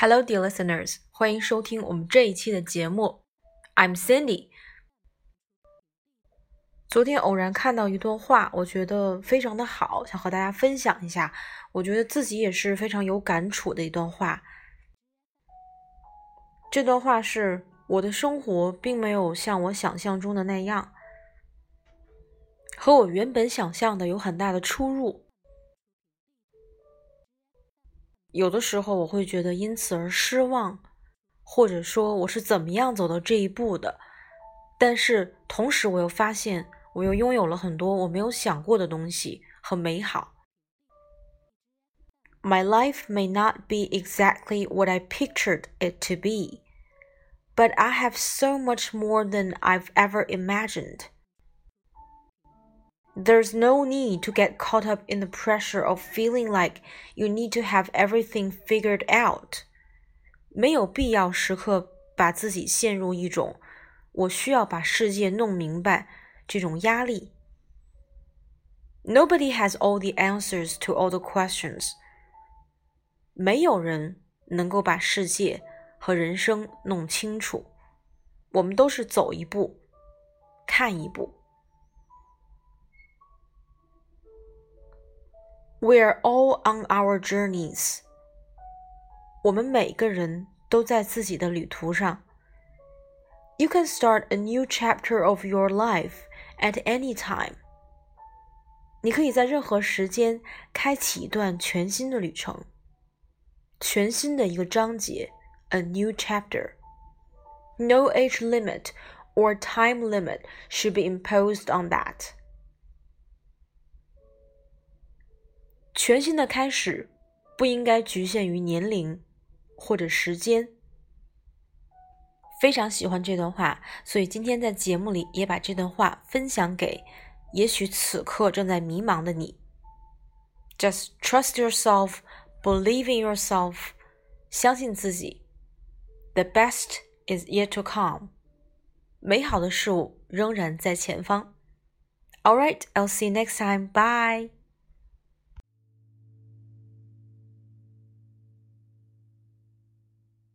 Hello, dear listeners，欢迎收听我们这一期的节目。I'm Cindy。昨天偶然看到一段话，我觉得非常的好，想和大家分享一下。我觉得自己也是非常有感触的一段话。这段话是：我的生活并没有像我想象中的那样，和我原本想象的有很大的出入。有的时候我会觉得因此而失望，或者说我是怎么样走到这一步的。但是同时我又发现，我又拥有了很多我没有想过的东西和美好。My life may not be exactly what I pictured it to be, but I have so much more than I've ever imagined. There's no need to get caught up in the pressure of feeling like you need to have everything figured out. 没有必要时刻把自己陷入一种我需要把世界弄明白这种压力。Nobody has all the answers to all the questions. 没有人能够把世界和人生弄清楚。我们都是走一步，看一步。 We're all on our journeys。我们每个人都在自己的旅途上。You can start a new chapter of your life at any time。你可以在任何时间开启一段全新的旅程，全新的一个章节，a new chapter。No age limit or time limit should be imposed on that。 全新的开始不应该局限于年龄或者时间。非常喜欢这段话，所以今天在节目里也把这段话分享给也许此刻正在迷茫的你。Just trust yourself, believe in yourself，相信自己。The best is yet to come，美好的事物仍然在前方。All right, I'll see you next time. Bye.